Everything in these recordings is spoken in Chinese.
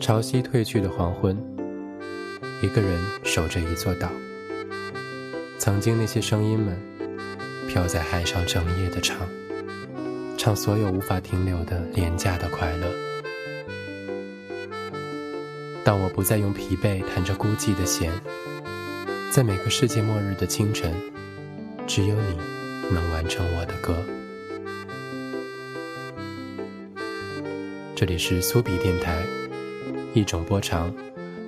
潮汐退去的黄昏，一个人守着一座岛。曾经那些声音们，飘在海上整夜的唱，唱所有无法停留的廉价的快乐。当我不再用疲惫弹着孤寂的弦，在每个世界末日的清晨，只有你能完成我的歌。这里是苏比电台。一种波长，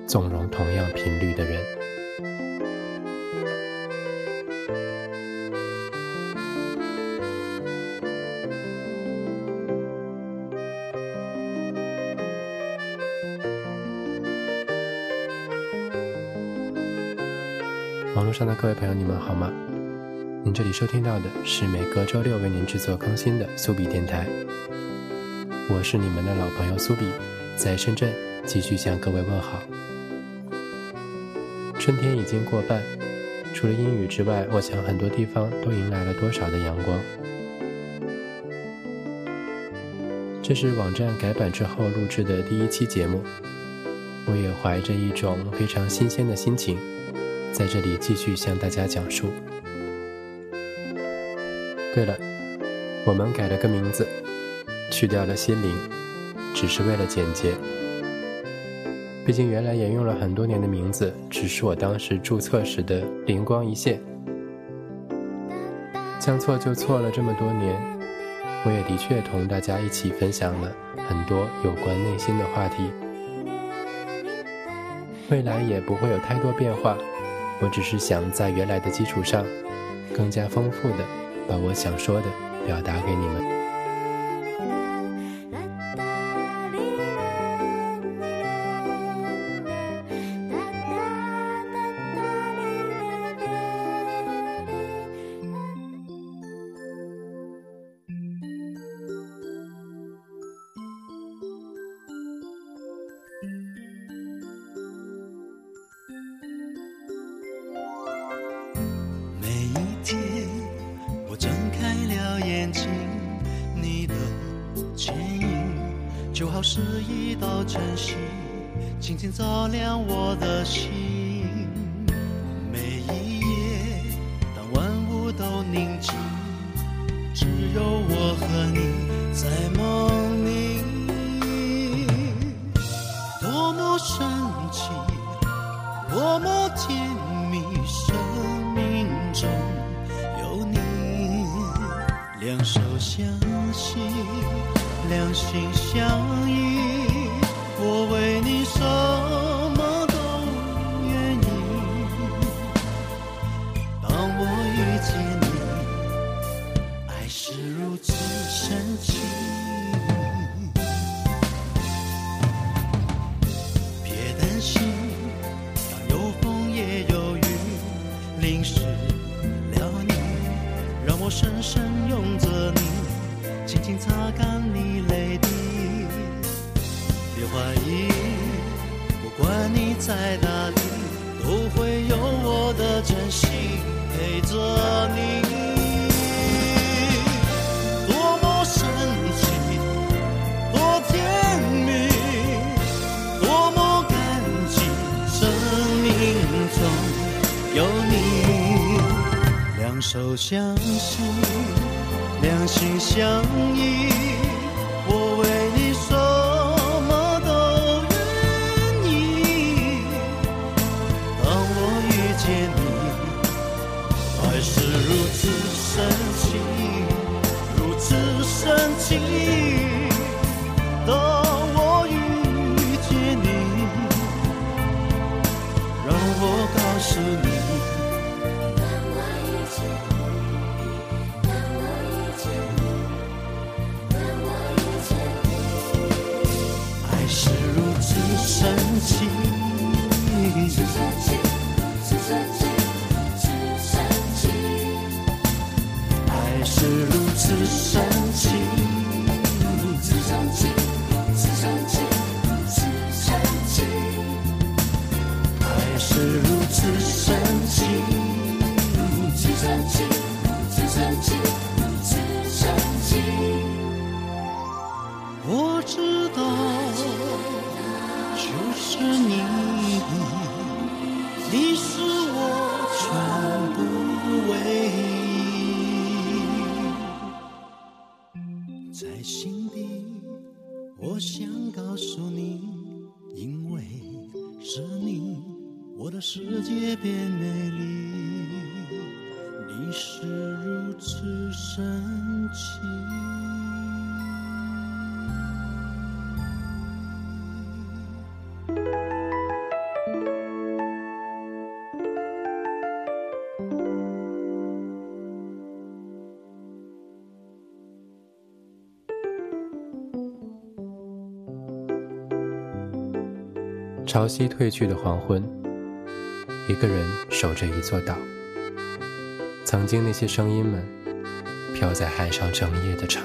纵容同样频率的人。上的各位朋友，你们好吗？您这里收听到的是每隔周六为您制作更新的苏比电台。我是你们的老朋友苏比，在深圳。继续向各位问好。春天已经过半，除了阴雨之外，我想很多地方都迎来了多少的阳光。这是网站改版之后录制的第一期节目，我也怀着一种非常新鲜的心情，在这里继续向大家讲述。对了，我们改了个名字，去掉了“心灵”，只是为了简洁。毕竟原来沿用了很多年的名字，只是我当时注册时的灵光一现。将错就错了这么多年，我也的确同大家一起分享了很多有关内心的话题。未来也不会有太多变化，我只是想在原来的基础上，更加丰富的把我想说的表达给你们。就好似一道晨曦，轻轻照亮我的心。心相印，手相牵，两心相依，我为你什么都愿意。当我遇见你，爱是如此神奇，如此神奇。在心底，我想告诉你，因为是你，我的世界变美丽，你是如此神奇。潮汐退去的黄昏，一个人守着一座岛。曾经那些声音们，飘在海上整夜的唱，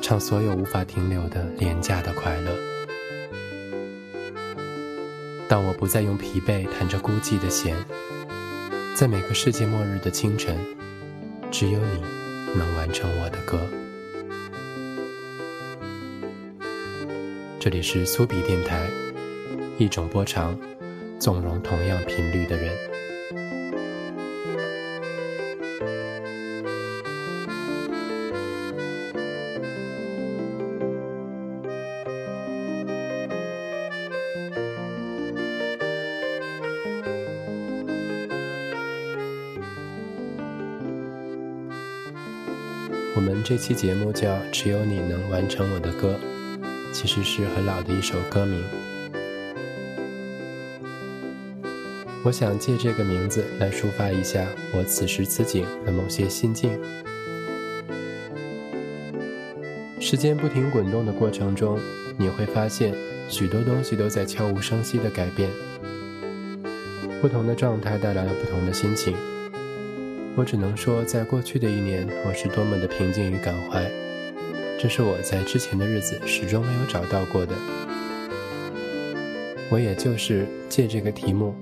唱所有无法停留的廉价的快乐。当我不再用疲惫弹着孤寂的弦，在每个世界末日的清晨，只有你能完成我的歌。这里是苏比电台。一种波长，纵容同样频率的人。我们这期节目叫《只有你能完成我的歌》，其实是很老的一首歌名。我想借这个名字来抒发一下我此时此景的某些心境。时间不停滚动的过程中，你会发现许多东西都在悄无声息的改变。不同的状态带来了不同的心情。我只能说，在过去的一年，我是多么的平静与感怀，这是我在之前的日子始终没有找到过的。我也就是借这个题目。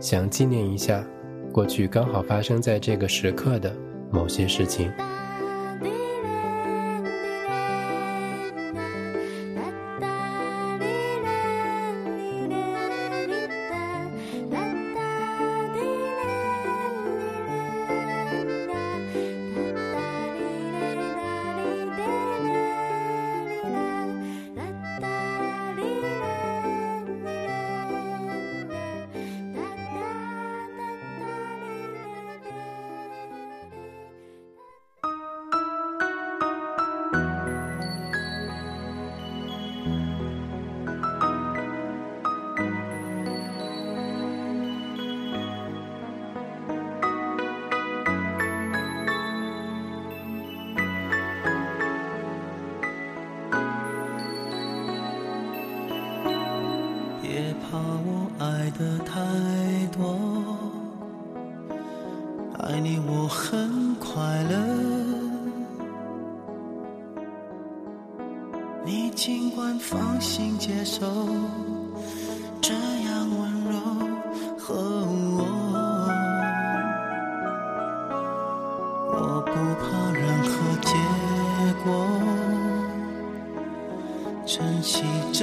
想纪念一下，过去刚好发生在这个时刻的某些事情。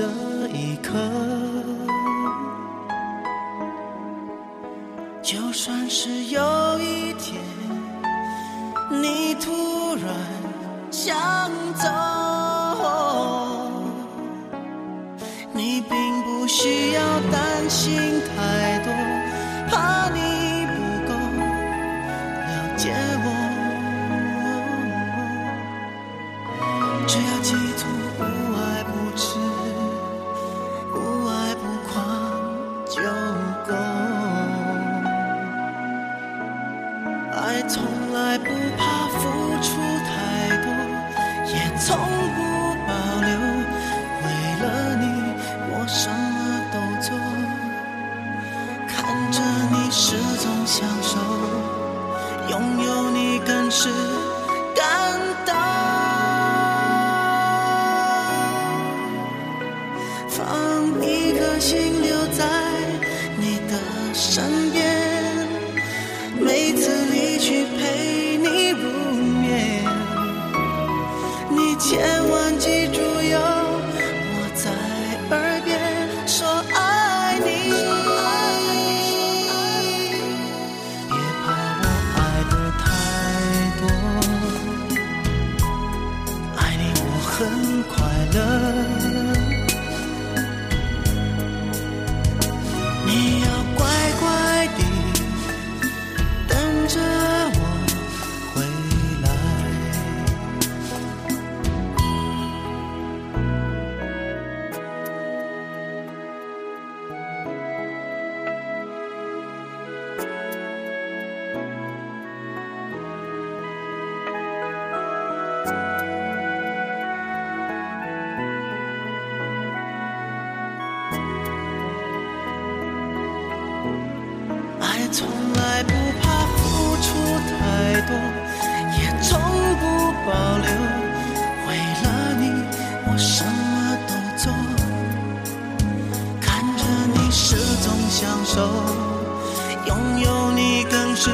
很多，也从不保留。为了你，我什么都做。看着你始终享受，拥有你更是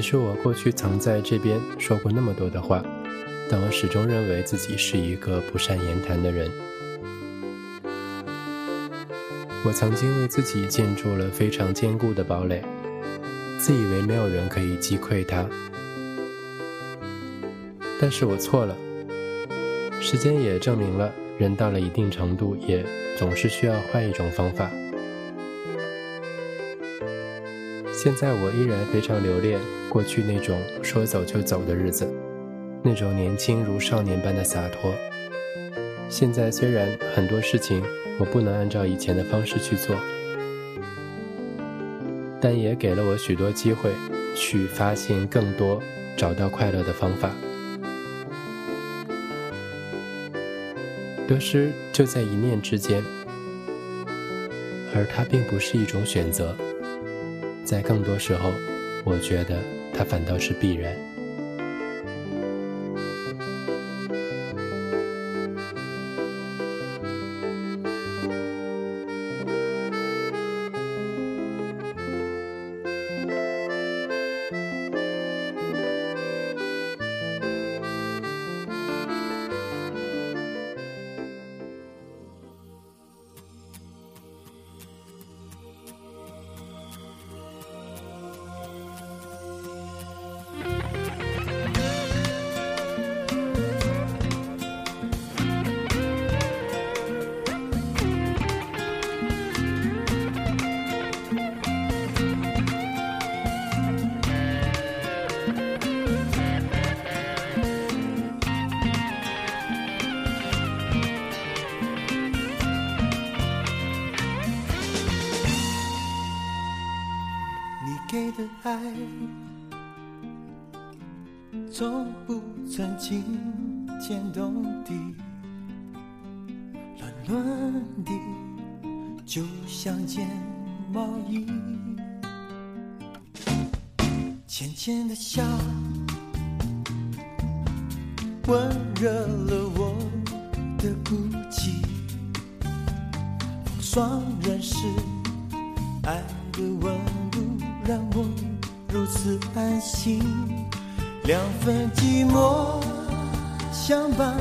其实我过去曾在这边说过那么多的话，但我始终认为自己是一个不善言谈的人。我曾经为自己建筑了非常坚固的堡垒，自以为没有人可以击溃它。但是我错了。时间也证明了，人到了一定程度，也总是需要换一种方法。现在我依然非常留恋过去那种说走就走的日子，那种年轻如少年般的洒脱。现在虽然很多事情我不能按照以前的方式去做，但也给了我许多机会去发现更多找到快乐的方法。得失就在一念之间，而它并不是一种选择。在更多时候，我觉得它反倒是必然。爱，从不曾惊天动地，乱乱的，就像件毛衣。浅浅的笑，温热了我的孤寂。风霜人是，爱两份寂寞相伴，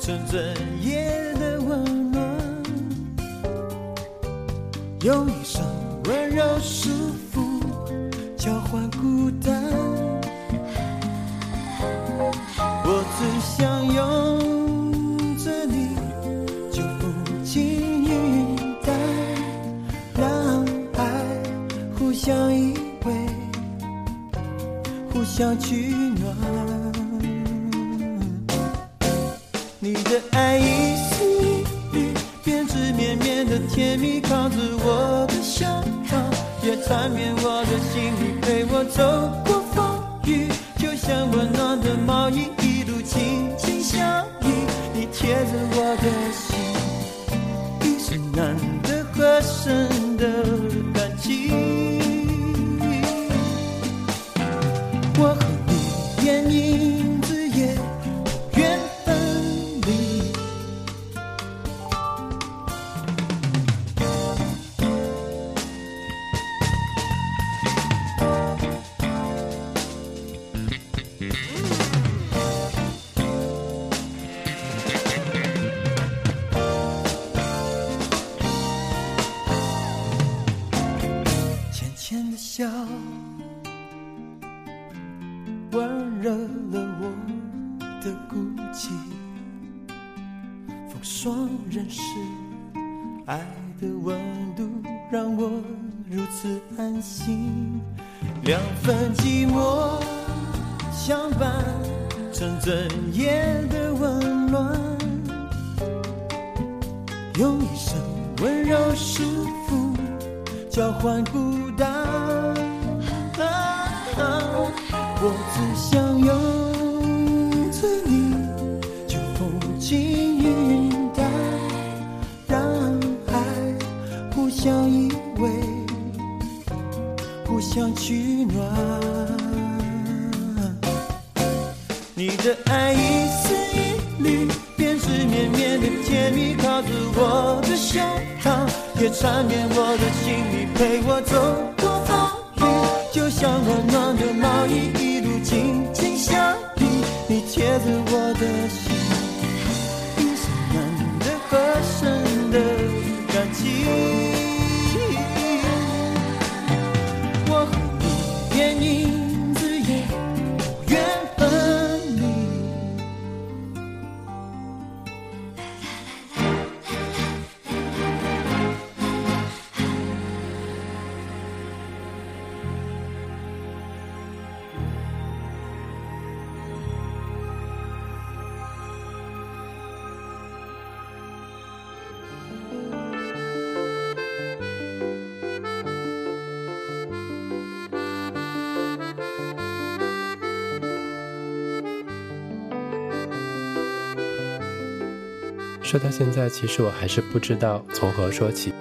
纯真夜的温暖，用一生温柔束缚，交换孤单。我只想拥想取暖，你的爱一丝一缕编织绵绵的甜蜜，靠着我的胸膛，也缠绵我的心里，陪我走过风雨，就像温暖的毛衣，一路紧紧相依，你贴着我的心，一生难得合身的。说到现在，其实我还是不知道从何说起。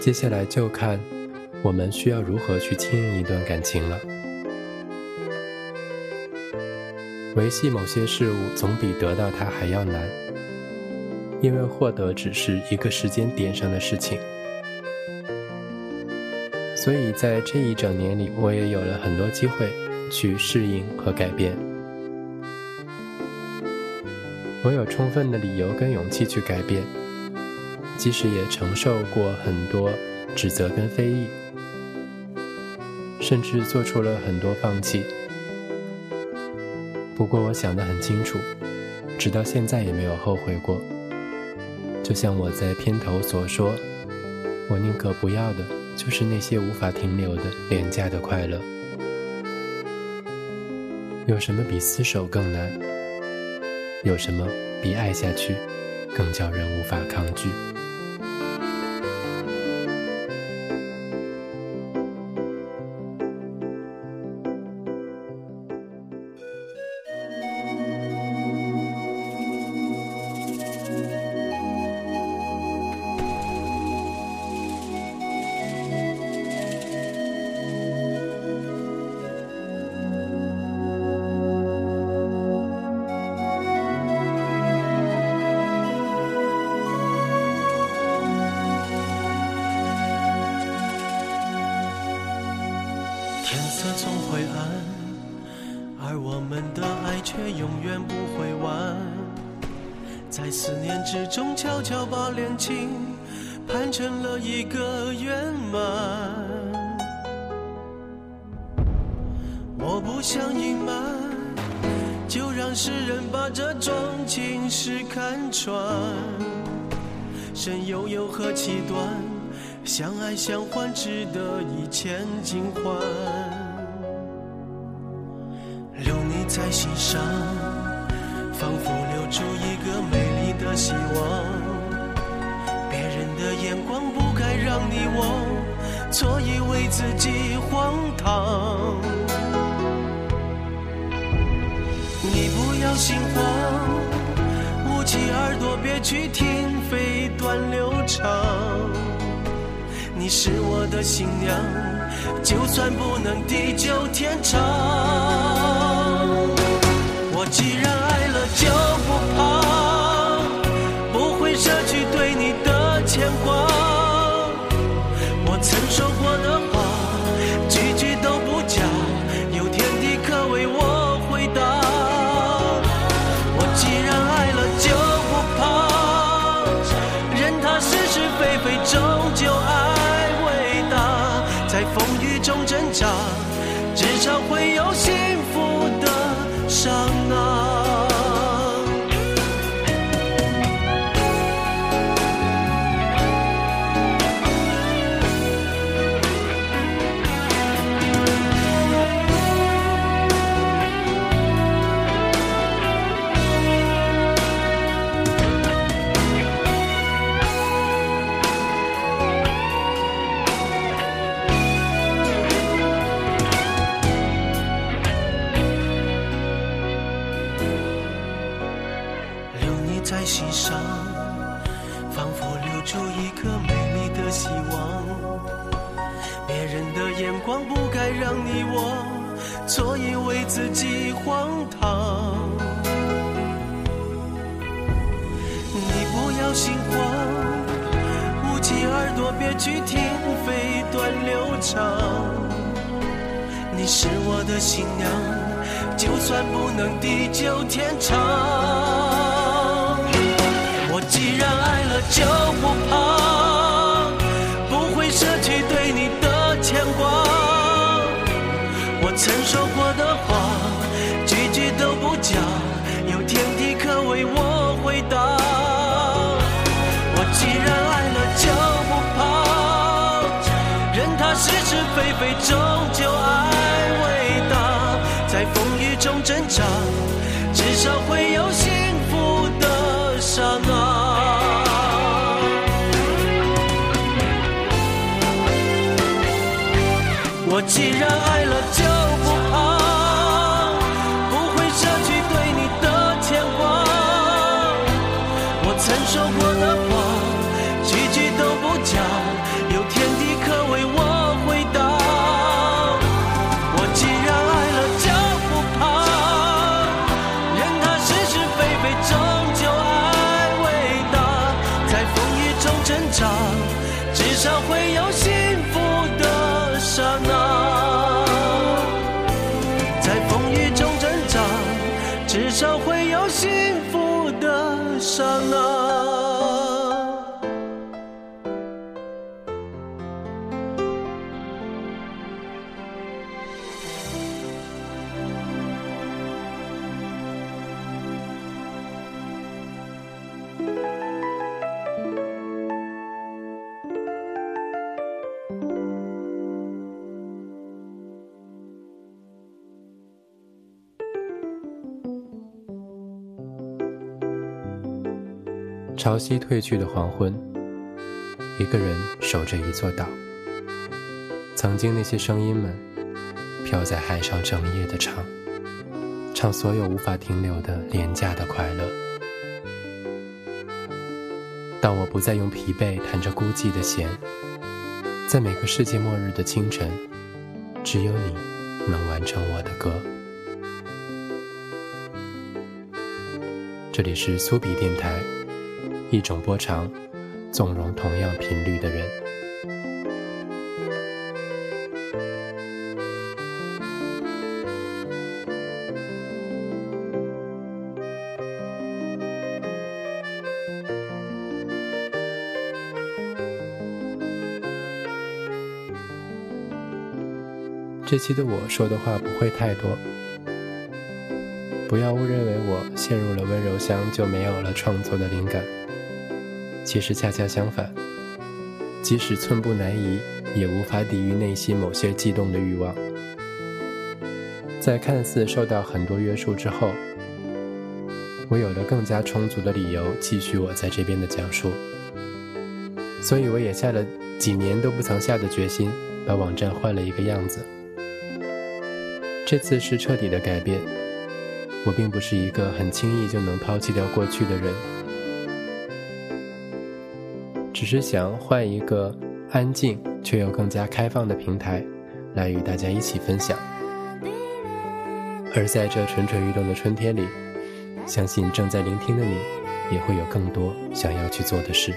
接下来就看我们需要如何去经营一段感情了。维系某些事物总比得到它还要难，因为获得只是一个时间点上的事情。所以在这一整年里，我也有了很多机会去适应和改变。我有充分的理由跟勇气去改变，即使也承受过很多指责跟非议，甚至做出了很多放弃。不过我想得很清楚，直到现在也没有后悔过。就像我在片头所说，我宁可不要的就是那些无法停留的廉价的快乐。有什么比厮守更难？有什么比爱下去更叫人无法抗拒？远不会完。在思念之中，悄悄把恋情盼成了一个圆满。我不想隐瞒，就让世人把这桩情事看穿。生悠悠何其短，相爱相欢，值得一千金换。留你在心上，别去听蜚短流长。你是我的新娘，就算不能地久心慌，捂起耳朵别去听飞短流长。你是我的新娘，就算不能地久天长，我既然爱了就不怕，不会舍去对你的牵挂。我曾说过我既然爱了就不怕，不会舍去对你的牵挂。我曾说过的话，句句都不假，有天地可为我回答。我既然爱了就不怕，任他是是非非，终究爱伟大。在风雨中挣扎，至少会有幸福的刹那。潮汐退去的黄昏，一个人守着一座岛。曾经那些声音们，飘在海上整夜的唱，唱所有无法停留的廉价的快乐。当我不再用疲惫弹着孤寂的弦，在每个世界末日的清晨，只有你能完成我的歌。这里是苏比电台。一种波长，纵容同样频率的人。这期的我说的话不会太多，不要误认为我陷入了温柔乡就没有了创作的灵感。其实恰恰相反，即使寸步难移，也无法抵御内心某些悸动的欲望。在看似受到很多约束之后，我有了更加充足的理由继续我在这边的讲述。所以我也下了几年都不曾下的决心，把网站换了一个样子。这次是彻底的改变。我并不是一个很轻易就能抛弃掉过去的人，只想换一个安静却又更加开放的平台，来与大家一起分享。而在这蠢蠢欲动的春天里，相信正在聆听的你，也会有更多想要去做的事。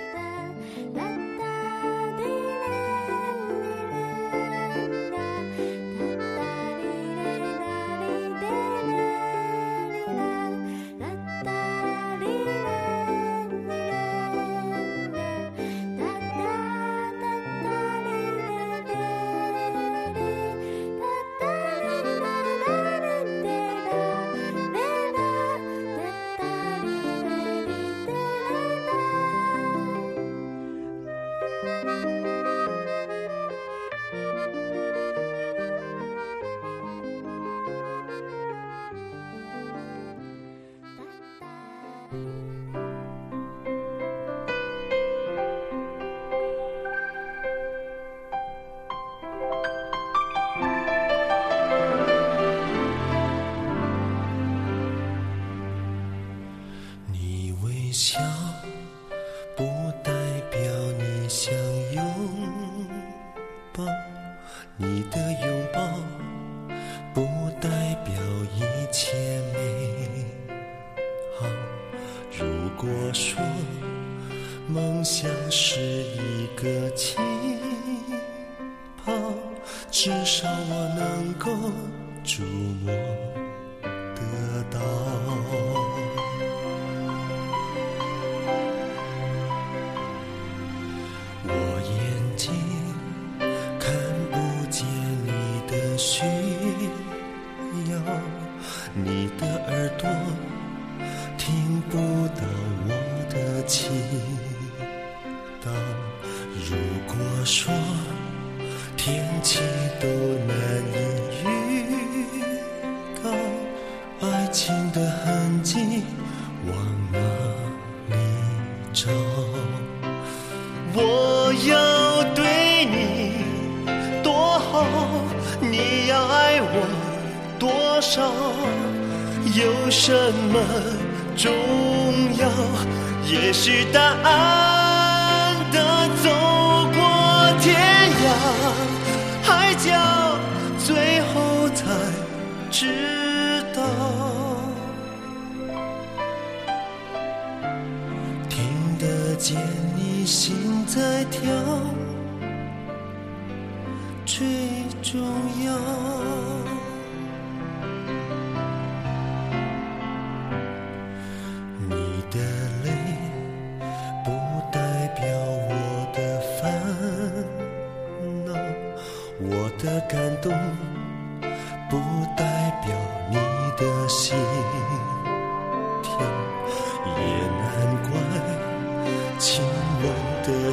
许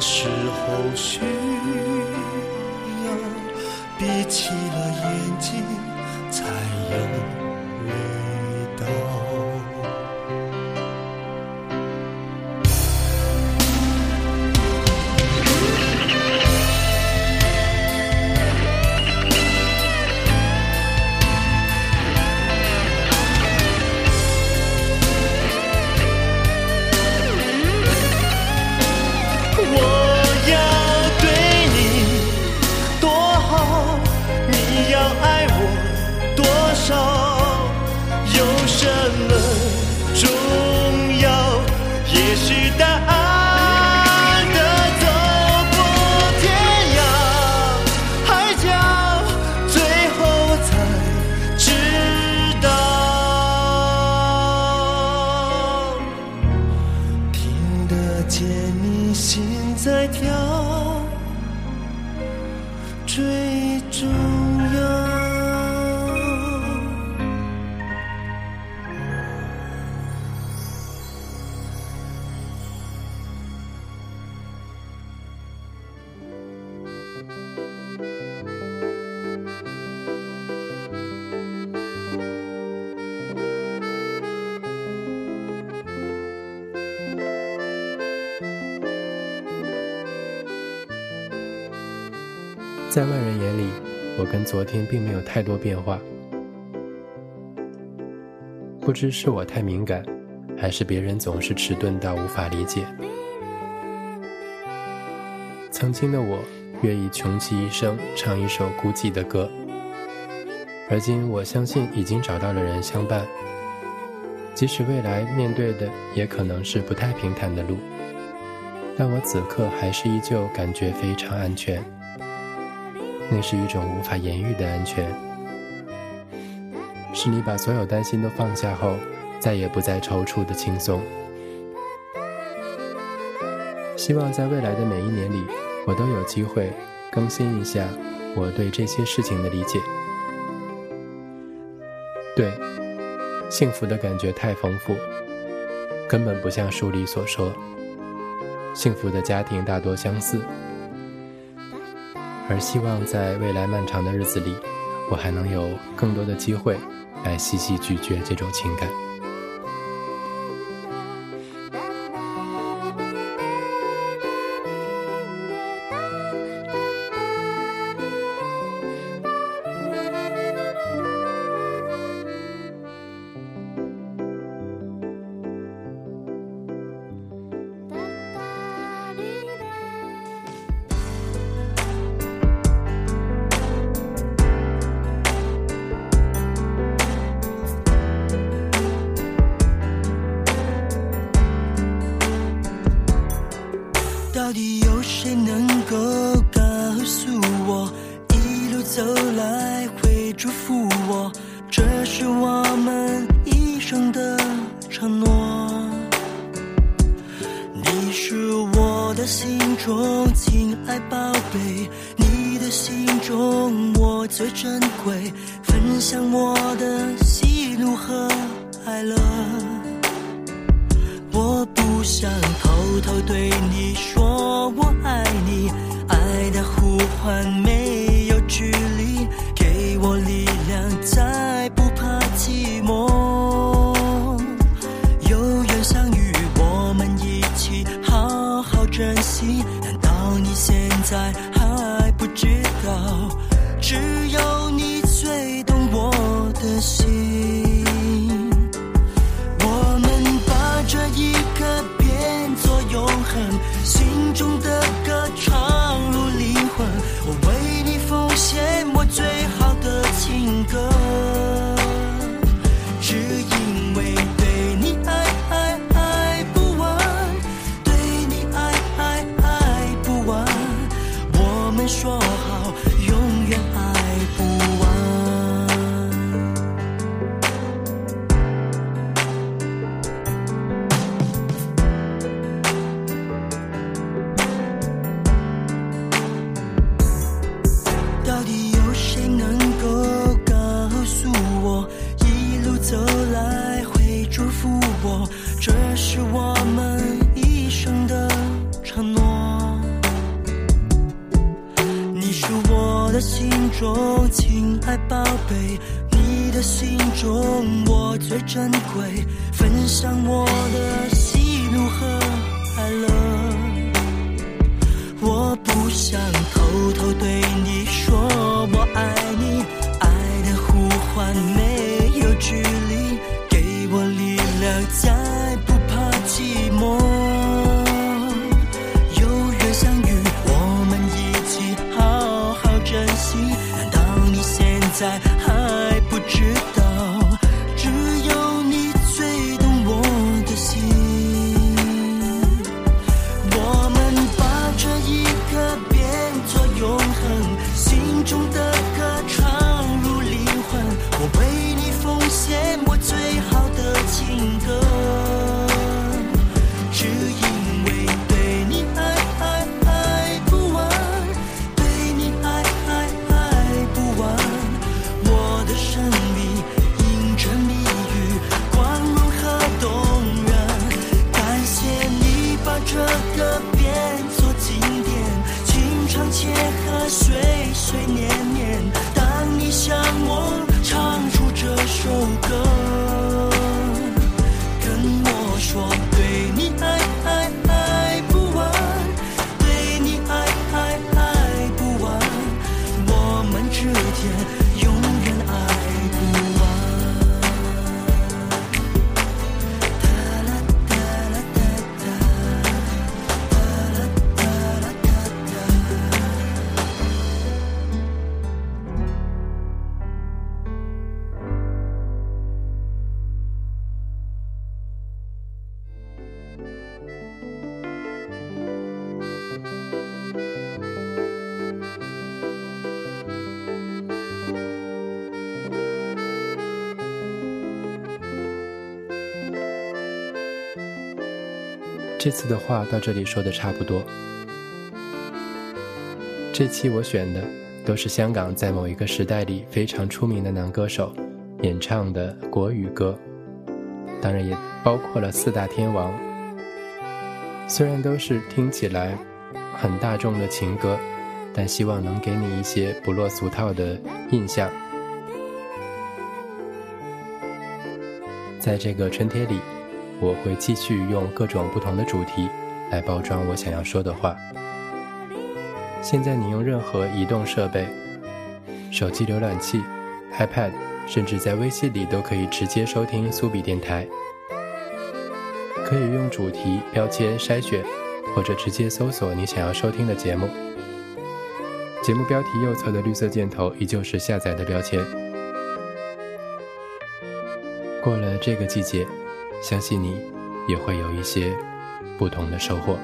时候需要闭起了眼睛才有。在外人眼里，我跟昨天并没有太多变化。不知是我太敏感，还是别人总是迟钝到无法理解。曾经的我，愿意穷其一生唱一首孤寂的歌，而今我相信已经找到了人相伴。即使未来面对的也可能是不太平坦的路，但我此刻还是依旧感觉非常安全。那是一种无法言喻的安全，是你把所有担心都放下后，再也不再踌躇的轻松。希望在未来的每一年里，我都有机会更新一下我对这些事情的理解。对。幸福的感觉太丰富，根本不像书里所说。幸福的家庭大多相似，而希望在未来漫长的日子里，我还能有更多的机会来细细咀嚼这种情感。相遇我们一起好好珍惜。难道你现在珍贵分享我这次的话到这里说的差不多。这期我选的都是香港在某一个时代里非常出名的男歌手演唱的国语歌，当然也包括了四大天王。虽然都是听起来很大众的情歌，但希望能给你一些不落俗套的印象。在这个春天里。我会继续用各种不同的主题来包装我想要说的话。现在你用任何移动设备、手机浏览器、iPad，甚至在微信里都可以直接收听苏比电台。可以用主题标签筛选，或者直接搜索你想要收听的节目。节目标题右侧的绿色箭头依旧是下载的标签。过了这个季节。相信你也会有一些不同的收获。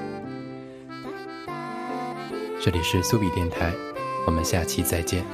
这里是苏比电台，我们下期再见。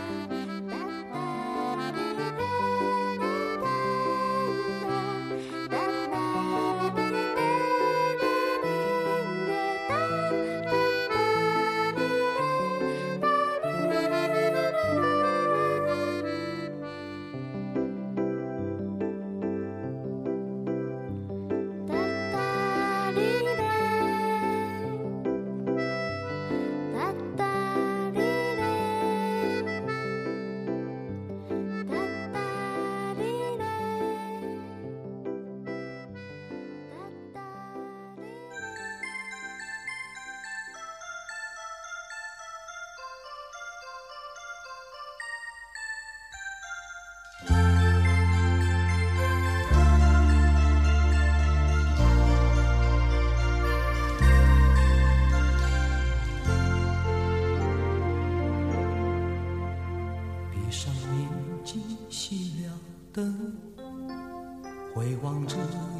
回望这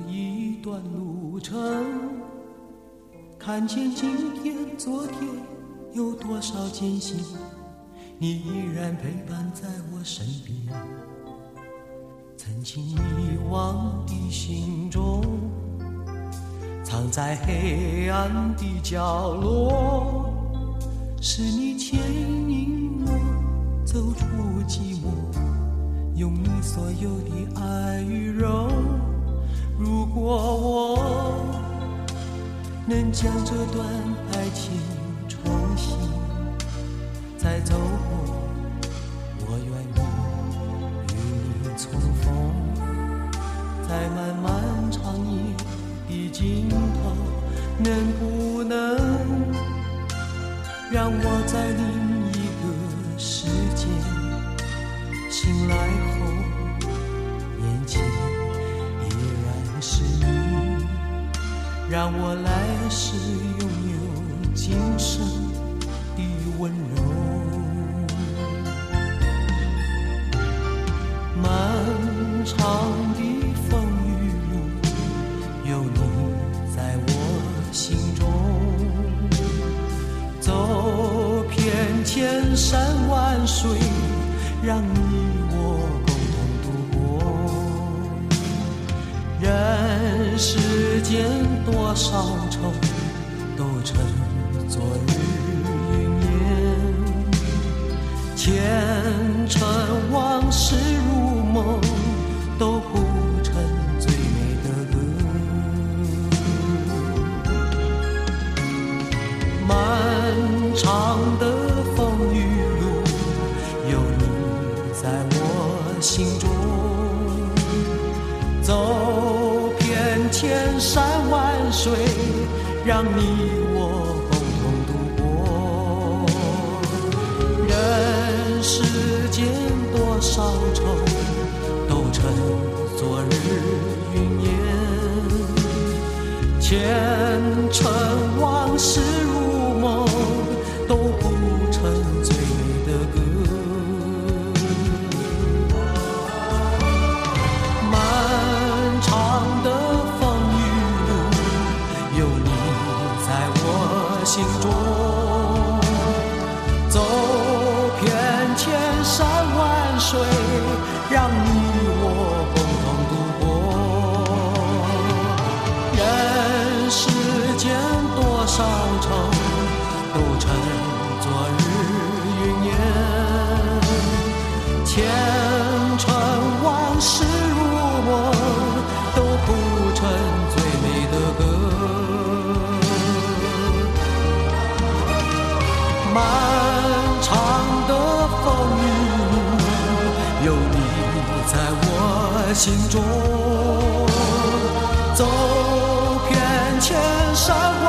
一段路程看见今天、昨天有多少艰辛，你依然陪伴在我身边。曾经遗忘的心中，藏在黑暗的角落，是你牵引我走出寂寞，用你所有的爱与柔。如果我。能将这段爱情重新再走过，我愿意与你重逢，在漫漫长夜的尽头，能不能让我在另来后，眼前依然是你，让我来。世拥有今生的温柔。漫长的风雨路，有你在我心中。走遍千山万水，让多少？让你我共同度过。人世间多少愁，心中。心中，走遍千山